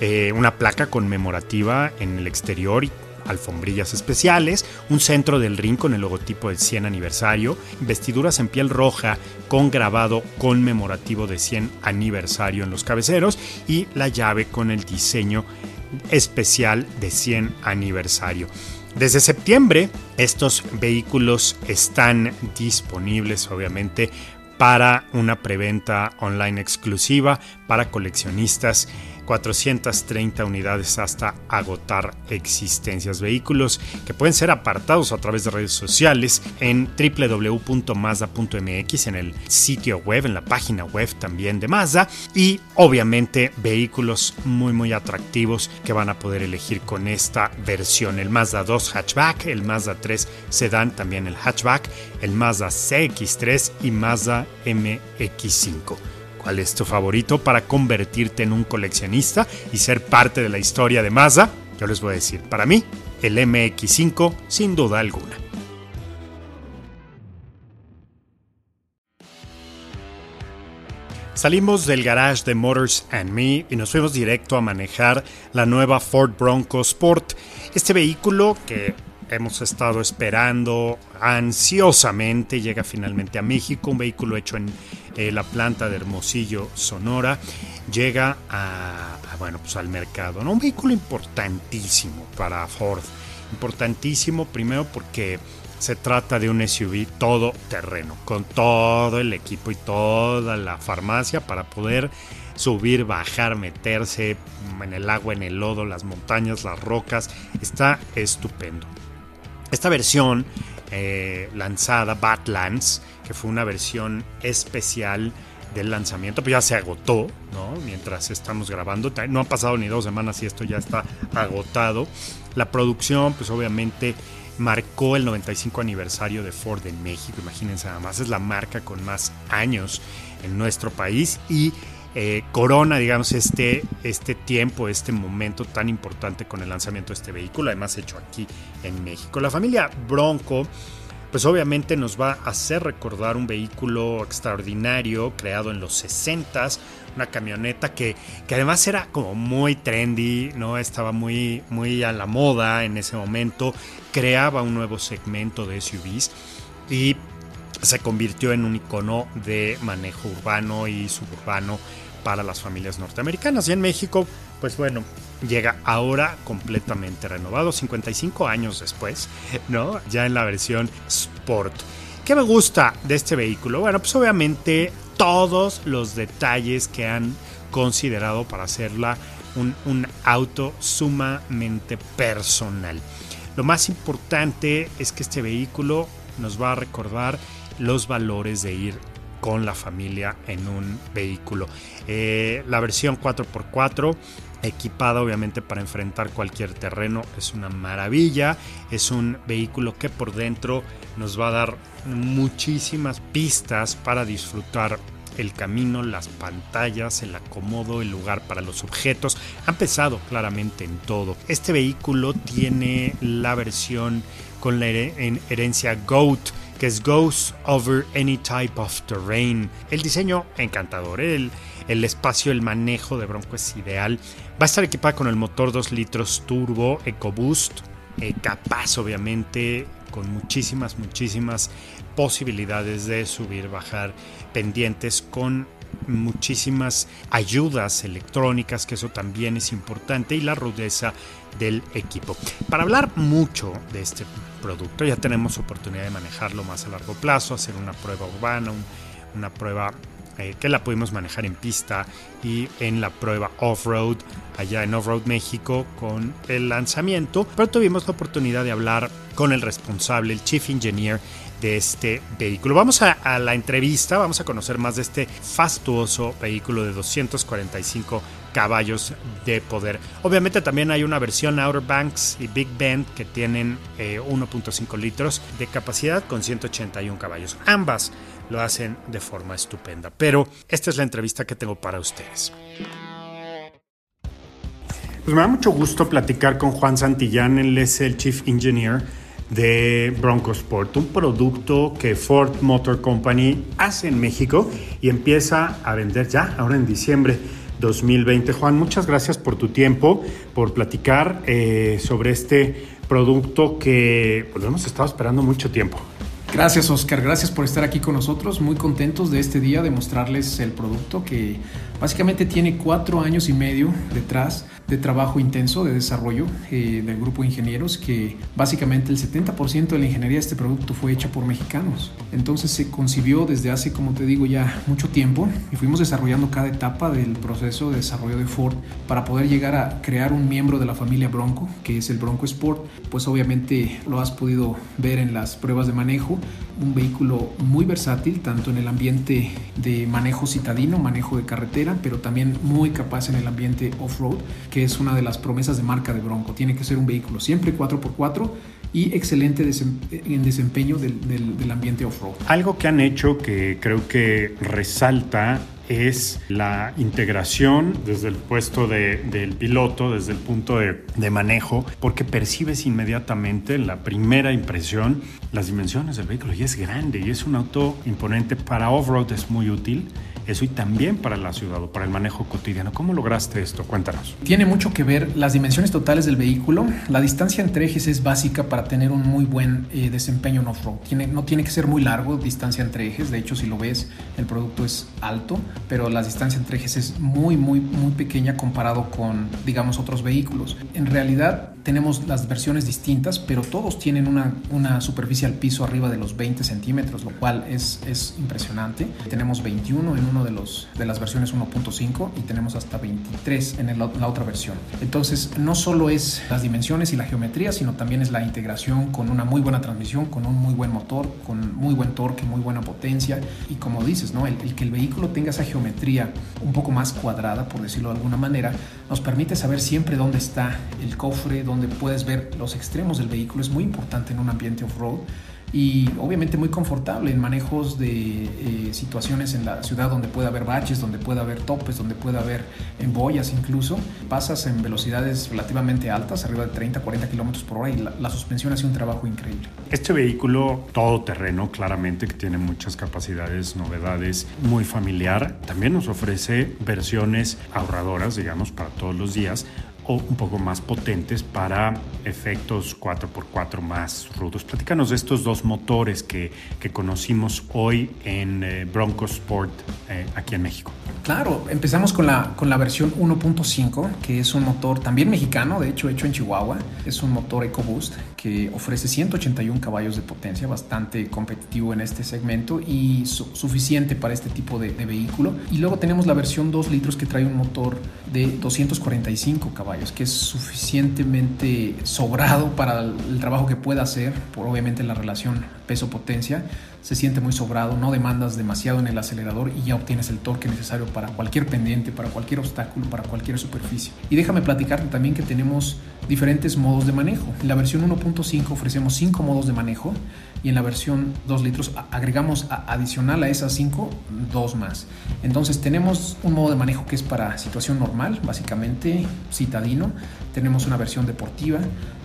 eh, una placa conmemorativa en el exterior y alfombrillas especiales, un centro del ring con el logotipo del 100 aniversario, vestiduras en piel roja con grabado conmemorativo de 100 aniversario en los cabeceros y la llave con el diseño especial de 100 aniversario. Desde septiembre estos vehículos están disponibles obviamente para una preventa online exclusiva para coleccionistas 430 unidades hasta agotar existencias. Vehículos que pueden ser apartados a través de redes sociales en www.mazda.mx, en el sitio web, en la página web también de Mazda y obviamente vehículos muy muy atractivos que van a poder elegir con esta versión. El Mazda 2 hatchback, el Mazda 3 sedán, también el hatchback, el Mazda CX3 y Mazda MX5. ¿Cuál es tu favorito para convertirte en un coleccionista y ser parte de la historia de Mazda? Yo les voy a decir, para mí, el MX5 sin duda alguna. Salimos del garage de Motors and Me y nos fuimos directo a manejar la nueva Ford Bronco Sport. Este vehículo que hemos estado esperando ansiosamente llega finalmente a México, un vehículo hecho en eh, la planta de Hermosillo, Sonora, llega bueno, pues al mercado. ¿no? Un vehículo importantísimo para Ford. Importantísimo primero porque se trata de un SUV todo terreno, con todo el equipo y toda la farmacia para poder subir, bajar, meterse en el agua, en el lodo, las montañas, las rocas. Está estupendo. Esta versión eh, lanzada, Badlands, que fue una versión especial del lanzamiento, pues ya se agotó, ¿no? Mientras estamos grabando, no ha pasado ni dos semanas y esto ya está agotado. La producción, pues obviamente marcó el 95 aniversario de Ford en México, imagínense nada más, es la marca con más años en nuestro país y eh, corona, digamos, este, este tiempo, este momento tan importante con el lanzamiento de este vehículo, además hecho aquí en México. La familia Bronco, pues obviamente nos va a hacer recordar un vehículo extraordinario creado en los 60s, una camioneta que, que, además era como muy trendy, ¿no? Estaba muy, muy a la moda en ese momento, creaba un nuevo segmento de SUVs y se convirtió en un icono de manejo urbano y suburbano para las familias norteamericanas. Y en México, pues bueno, llega ahora completamente renovado, 55 años después, ¿no? Ya en la versión Sport. ¿Qué me gusta de este vehículo? Bueno, pues obviamente todos los detalles que han considerado para hacerla un, un auto sumamente personal. Lo más importante es que este vehículo nos va a recordar los valores de ir con la familia en un vehículo. Eh, la versión 4x4 equipada obviamente para enfrentar cualquier terreno es una maravilla es un vehículo que por dentro nos va a dar muchísimas pistas para disfrutar el camino, las pantallas, el acomodo, el lugar para los objetos. Han pesado claramente en todo. Este vehículo tiene la versión con la herencia GOAT que es Goes Over Any Type of Terrain. El diseño encantador, el, el espacio, el manejo de Bronco es ideal. Va a estar equipada con el motor 2 litros turbo EcoBoost, eh, capaz obviamente con muchísimas, muchísimas posibilidades de subir, bajar pendientes con muchísimas ayudas electrónicas, que eso también es importante, y la rudeza del equipo. Para hablar mucho de este producto, ya tenemos oportunidad de manejarlo más a largo plazo, hacer una prueba urbana, una prueba eh, que la pudimos manejar en pista y en la prueba off-road allá en Off-Road México con el lanzamiento, pero tuvimos la oportunidad de hablar con el responsable, el Chief Engineer de este vehículo. Vamos a, la entrevista, vamos a conocer más de este fastuoso vehículo de 245 caballos de poder. Obviamente también hay una versión Outer Banks y Big Bend que tienen 1.5 eh, litros de capacidad con 181 caballos. Ambas lo hacen de forma estupenda. Pero esta es la entrevista que tengo para ustedes. Pues me da mucho gusto platicar con Juan Santillán, él es el Chief Engineer de Bronco Sport, un producto que Ford Motor Company hace en México y empieza a vender ya, ahora en diciembre 2020. Juan, muchas gracias por tu tiempo, por platicar eh, sobre este producto que pues, hemos estado esperando mucho tiempo. Gracias Oscar, gracias por estar aquí con nosotros, muy contentos de este día de mostrarles el producto que básicamente tiene cuatro años y medio detrás de trabajo intenso, de desarrollo eh, del grupo de ingenieros, que básicamente el 70% de la ingeniería de este producto fue hecha por mexicanos. Entonces se concibió desde hace, como te digo, ya mucho tiempo y fuimos desarrollando cada etapa del proceso de desarrollo de Ford para poder llegar a crear un miembro de la familia Bronco, que es el Bronco Sport. Pues obviamente lo has podido ver en las pruebas de manejo, un vehículo muy versátil, tanto en el ambiente de manejo citadino, manejo de carretera, pero también muy capaz en el ambiente off-road, que es una de las promesas de marca de Bronco. Tiene que ser un vehículo siempre 4x4 y excelente en desempeño del, del ambiente off-road. Algo que han hecho que creo que resalta es la integración desde el puesto de, del piloto, desde el punto de, de, manejo, porque percibes inmediatamente en la primera impresión las dimensiones del vehículo y es grande y es un auto imponente para off-road, es muy útil eso y también para la ciudad o para el manejo cotidiano. ¿Cómo lograste esto? Cuéntanos. Tiene mucho que ver las dimensiones totales del vehículo. La distancia entre ejes es básica para tener un muy buen eh, desempeño en off-road. Tiene, no tiene que ser muy largo distancia entre ejes. De hecho, si lo ves, el producto es alto, pero la distancia entre ejes es muy, muy, muy pequeña comparado con, digamos, otros vehículos. En realidad, tenemos las versiones distintas, pero todos tienen una, una superficie al piso arriba de los 20 centímetros, lo cual es, es impresionante. Tenemos 21 en uno de, los, de las versiones 1.5 y tenemos hasta 23 en la otra versión. Entonces, no solo es las dimensiones y la geometría, sino también es la integración con una muy buena transmisión, con un muy buen motor, con muy buen torque, muy buena potencia y como dices, ¿no? el, el que el vehículo tenga esa geometría un poco más cuadrada, por decirlo de alguna manera, nos permite saber siempre dónde está el cofre, donde puedes ver los extremos del vehículo. Es muy importante en un ambiente off-road y obviamente muy confortable en manejos de eh, situaciones en la ciudad donde puede haber baches, donde puede haber topes, donde puede haber embollas incluso. Pasas en velocidades relativamente altas, arriba de 30, 40 kilómetros por hora y la, la, suspensión hace un trabajo increíble. Este vehículo todoterreno, claramente que tiene muchas capacidades, novedades, muy familiar, también nos ofrece versiones ahorradoras, digamos, para todos los días o un poco más potentes para efectos 4x4 más rudos. Platícanos de estos dos motores que, que conocimos hoy en eh, Bronco Sport eh, aquí en México. Claro, empezamos con la, con la versión 1.5, que es un motor también mexicano, de hecho hecho en Chihuahua. Es un motor EcoBoost que ofrece 181 caballos de potencia, bastante competitivo en este segmento y su suficiente para este tipo de, de vehículo. Y luego tenemos la versión 2 litros que trae un motor de 245 caballos, que es suficientemente sobrado para el trabajo que pueda hacer, por obviamente la relación peso-potencia, se siente muy sobrado, no demandas demasiado en el acelerador y ya obtienes el torque necesario para cualquier pendiente, para cualquier obstáculo, para cualquier superficie. Y déjame platicarte también que tenemos diferentes modos de manejo. En la versión 1.5 ofrecemos 5 modos de manejo y en la versión 2 litros agregamos adicional a esas 5 dos más. Entonces tenemos un modo de manejo que es para situación normal, básicamente citadino. Tenemos una versión deportiva,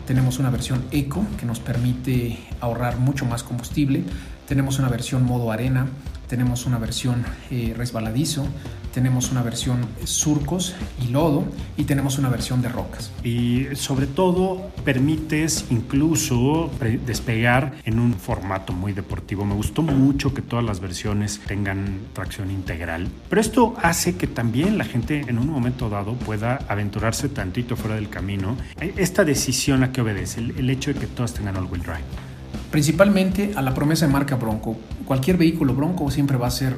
tenemos una versión eco que nos permite ahorrar mucho más combustible. Tenemos una versión modo arena, tenemos una versión eh, resbaladizo, tenemos una versión surcos y lodo y tenemos una versión de rocas. Y sobre todo permites incluso despegar en un formato muy deportivo. Me gustó mucho que todas las versiones tengan tracción integral, pero esto hace que también la gente en un momento dado pueda aventurarse tantito fuera del camino. Esta decisión a qué obedece, el hecho de que todas tengan all-wheel drive. Principalmente a la promesa de marca Bronco. Cualquier vehículo Bronco siempre va a ser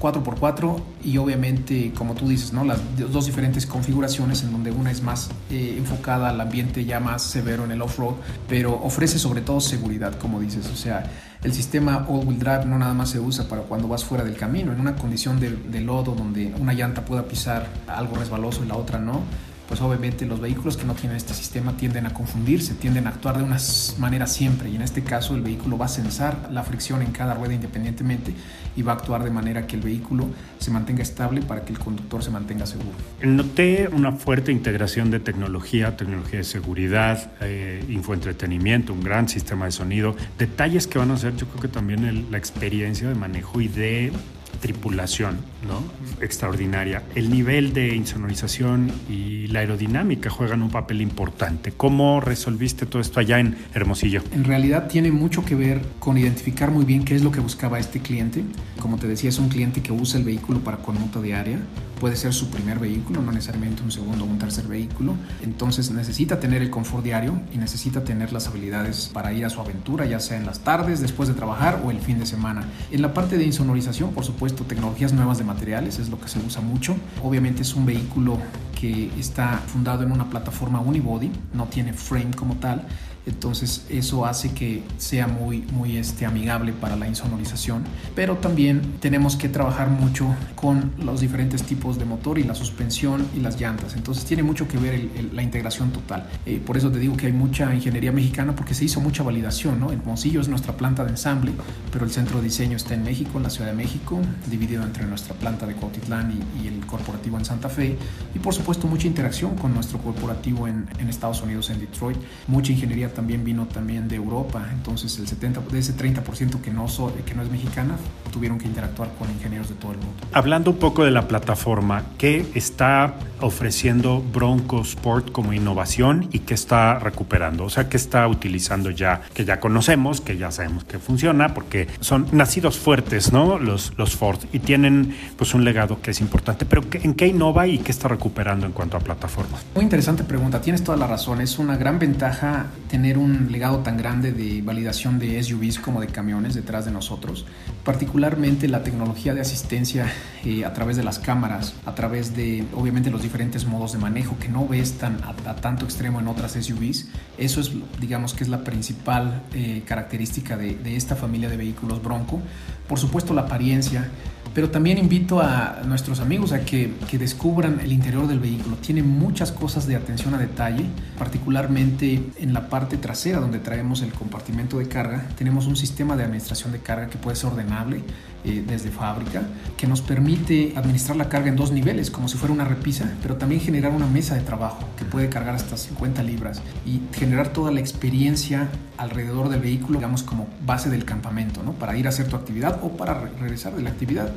4x4 y obviamente, como tú dices, ¿no? las dos diferentes configuraciones en donde una es más eh, enfocada al ambiente ya más severo en el off-road, pero ofrece sobre todo seguridad, como dices. O sea, el sistema all-wheel drive no nada más se usa para cuando vas fuera del camino, en una condición de, de lodo donde una llanta pueda pisar algo resbaloso y la otra no pues obviamente los vehículos que no tienen este sistema tienden a confundirse, tienden a actuar de una manera siempre y en este caso el vehículo va a sensar la fricción en cada rueda independientemente y va a actuar de manera que el vehículo se mantenga estable para que el conductor se mantenga seguro. Noté una fuerte integración de tecnología, tecnología de seguridad, eh, infoentretenimiento, un gran sistema de sonido, detalles que van a ser yo creo que también la experiencia de manejo y de tripulación ¿no? extraordinaria. El nivel de insonorización y la aerodinámica juegan un papel importante. ¿Cómo resolviste todo esto allá en Hermosillo? En realidad tiene mucho que ver con identificar muy bien qué es lo que buscaba este cliente. Como te decía, es un cliente que usa el vehículo para conmuta diaria puede ser su primer vehículo, no necesariamente un segundo o un tercer vehículo. Entonces necesita tener el confort diario y necesita tener las habilidades para ir a su aventura, ya sea en las tardes, después de trabajar o el fin de semana. En la parte de insonorización, por supuesto, tecnologías nuevas de materiales es lo que se usa mucho. Obviamente es un vehículo que está fundado en una plataforma unibody, no tiene frame como tal, entonces eso hace que sea muy, muy este, amigable para la insonorización. Pero también tenemos que trabajar mucho con los diferentes tipos de motor y la suspensión y las llantas. Entonces tiene mucho que ver la integración total. Eh, por eso te digo que hay mucha ingeniería mexicana porque se hizo mucha validación. ¿no? El Moncillo es nuestra planta de ensamble, pero el centro de diseño está en México, en la Ciudad de México, dividido entre nuestra planta de Cuautitlán y, y, el corporativo en Santa Fe. Y por supuesto mucha interacción con nuestro corporativo en, en Estados Unidos, en Detroit. Mucha ingeniería también vino también de Europa, entonces el 70, de ese 30% que no, so, que no es mexicana, tuvieron que interactuar con ingenieros de todo el mundo. Hablando un poco de la plataforma, ¿qué está ofreciendo Bronco Sport como innovación y qué está recuperando? O sea, ¿qué está utilizando ya, que ya conocemos, que ya sabemos que funciona, porque son nacidos fuertes, ¿no? Los, los Ford y tienen pues un legado que es importante, pero ¿en qué innova y qué está recuperando en cuanto a plataformas? Muy interesante pregunta, tienes toda la razón, es una gran ventaja tener un legado tan grande de validación de SUVs como de camiones detrás de nosotros, particularmente la tecnología de asistencia eh, a través de las cámaras, a través de obviamente los diferentes modos de manejo que no ves tan a, tanto extremo en otras SUVs. Eso es, digamos que es la principal eh, característica de esta familia de vehículos Bronco. Por supuesto la apariencia, pero también invito a nuestros amigos a que, descubran el interior del vehículo. Tiene muchas cosas de atención a detalle, particularmente en la parte trasera donde traemos el compartimento de carga. Tenemos un sistema de administración de carga que puede ser ordenable eh, desde fábrica, que nos permite administrar la carga en dos niveles, como si fuera una repisa, pero también generar una mesa de trabajo que puede cargar hasta 50 libras y generar toda la experiencia alrededor del vehículo, digamos como base del campamento, ¿no? para ir a hacer tu actividad o para re regresar de la actividad.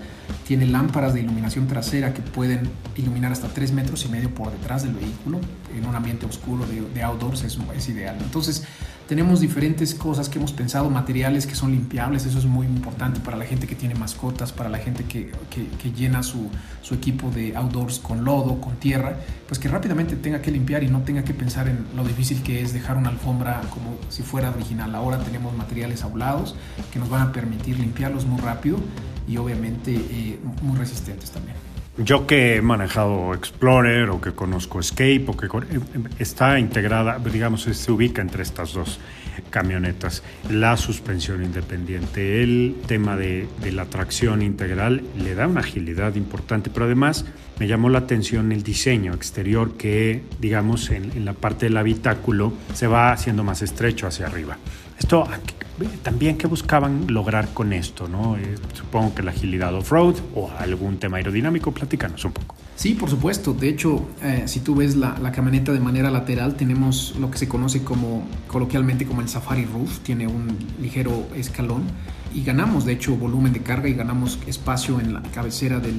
Tiene lámparas de iluminación trasera que pueden iluminar hasta 3 metros y medio por detrás del vehículo. En un ambiente oscuro de, de outdoors es ideal. Entonces, tenemos diferentes cosas que hemos pensado, materiales que son limpiables, eso es muy importante para la gente que tiene mascotas, para la gente que, que, llena su, su, equipo de outdoors con lodo, con tierra, pues que rápidamente tenga que limpiar y no tenga que pensar en lo difícil que es dejar una alfombra como si fuera original. Ahora tenemos materiales aulados que nos van a permitir limpiarlos muy rápido y obviamente eh, muy resistentes también. Yo que he manejado Explorer o que conozco Escape o que está integrada, digamos, se ubica entre estas dos camionetas, la suspensión independiente, el tema de, la tracción integral le da una agilidad importante, pero además me llamó la atención el diseño exterior que, digamos, en la parte del habitáculo se va haciendo más estrecho hacia arriba. Esto también qué buscaban lograr con esto, ¿no? Eh, supongo que la agilidad off-road o algún tema aerodinámico, platícanos un poco. Sí, por supuesto. De hecho, eh, si tú ves la, la, camioneta de manera lateral, tenemos lo que se conoce como coloquialmente como el Safari Roof, tiene un ligero escalón y ganamos de hecho volumen de carga y ganamos espacio en la cabecera de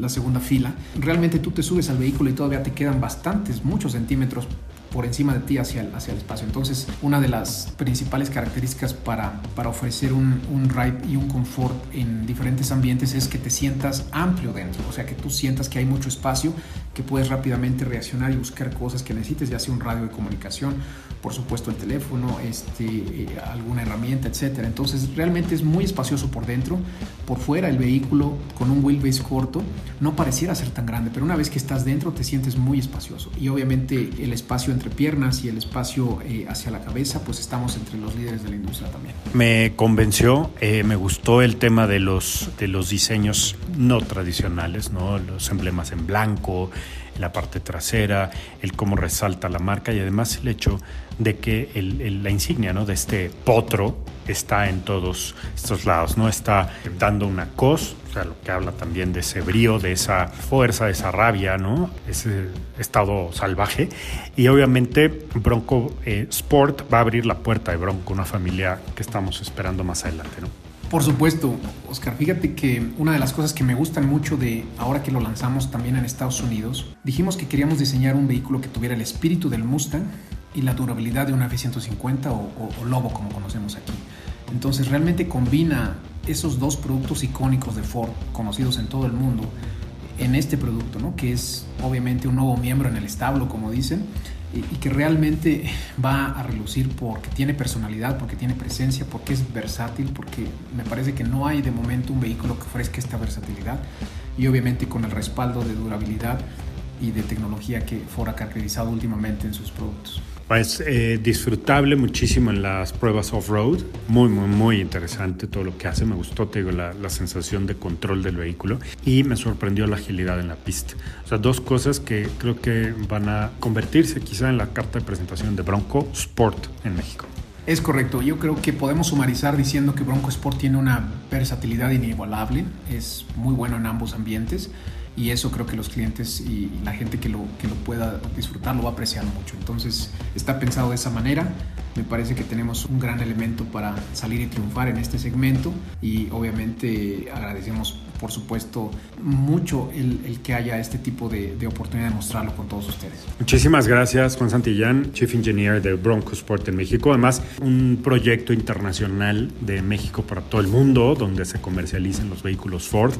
la segunda fila. Realmente tú te subes al vehículo y todavía te quedan bastantes, muchos centímetros por encima de ti hacia el, hacia el espacio. Entonces, una de las principales características para, para ofrecer un, un, ride y un confort en diferentes ambientes es que te sientas amplio dentro, o sea, que tú sientas que hay mucho espacio, que puedes rápidamente reaccionar y buscar cosas que necesites, ya sea un radio de comunicación, por supuesto el teléfono, este, eh, alguna herramienta, etcétera. Entonces, realmente es muy espacioso por dentro, por fuera el vehículo con un wheelbase corto no pareciera ser tan grande, pero una vez que estás dentro te sientes muy espacioso y obviamente el espacio entre piernas y el espacio eh, hacia la cabeza, pues estamos entre los líderes de la industria también. Me convenció, eh, me gustó el tema de los, de los diseños no tradicionales, ¿no? los emblemas en blanco, la parte trasera, el cómo resalta la marca y además el hecho de que la insignia ¿no? de este potro está en todos estos lados, ¿no? Está dando una cos, o sea, lo que habla también de ese brío, de esa fuerza, de esa rabia, ¿no? Ese estado salvaje. Y obviamente Bronco eh, Sport va a abrir la puerta de Bronco, una familia que estamos esperando más adelante, ¿no? Por supuesto, Oscar, fíjate que una de las cosas que me gustan mucho de ahora que lo lanzamos también en Estados Unidos, dijimos que queríamos diseñar un vehículo que tuviera el espíritu del Mustang y la durabilidad de una F-150 o, o, Lobo como conocemos aquí. Entonces realmente combina esos dos productos icónicos de Ford, conocidos en todo el mundo, en este producto, ¿no? que es obviamente un nuevo miembro en el establo, como dicen, y, que realmente va a relucir porque tiene personalidad, porque tiene presencia, porque es versátil, porque me parece que no hay de momento un vehículo que ofrezca esta versatilidad y obviamente con el respaldo de durabilidad y de tecnología que Ford ha caracterizado últimamente en sus productos. Pues eh, disfrutable muchísimo en las pruebas off-road, muy, muy, muy interesante todo lo que hace, me gustó, te digo, la, la, sensación de control del vehículo. Y me sorprendió la agilidad en la pista. O sea, dos cosas que creo que van a convertirse quizá en la carta de presentación de Bronco Sport en México. Es correcto, yo creo que podemos sumarizar diciendo que Bronco Sport tiene una versatilidad inigualable, es muy bueno en ambos ambientes y eso creo que los clientes y la gente que lo, que lo pueda disfrutar lo va a apreciar mucho. Entonces está pensado de esa manera. Me parece que tenemos un gran elemento para salir y triunfar en este segmento y obviamente agradecemos por supuesto mucho el, que haya este tipo de, oportunidad de mostrarlo con todos ustedes. Muchísimas gracias Juan Santillán, Chief Engineer de Bronco Sport en México. Además, un proyecto internacional de México para todo el mundo donde se comercializan los vehículos Ford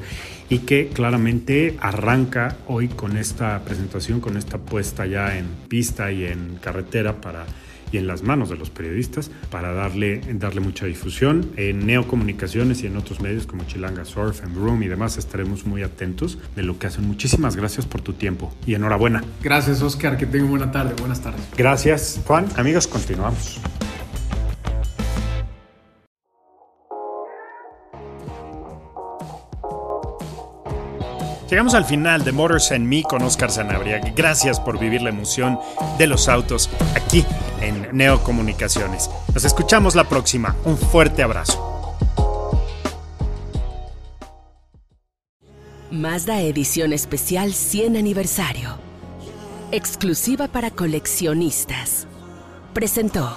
y que claramente arranca hoy con esta presentación, con esta puesta ya en pista y en carretera para y en las manos de los periodistas para darle, darle mucha difusión. En Neocomunicaciones y en otros medios como Chilanga Surf, en Room y demás estaremos muy atentos de lo que hacen. Muchísimas gracias por tu tiempo y enhorabuena. Gracias Oscar, que tenga buena tarde, buenas tardes. Gracias Juan. Amigos, continuamos. Llegamos al final de Motors and Me con Oscar Sanabria. Gracias por vivir la emoción de los autos aquí en Neocomunicaciones. Nos escuchamos la próxima. Un fuerte abrazo. Mazda Edición Especial 100 Aniversario. Exclusiva para coleccionistas. Presentó.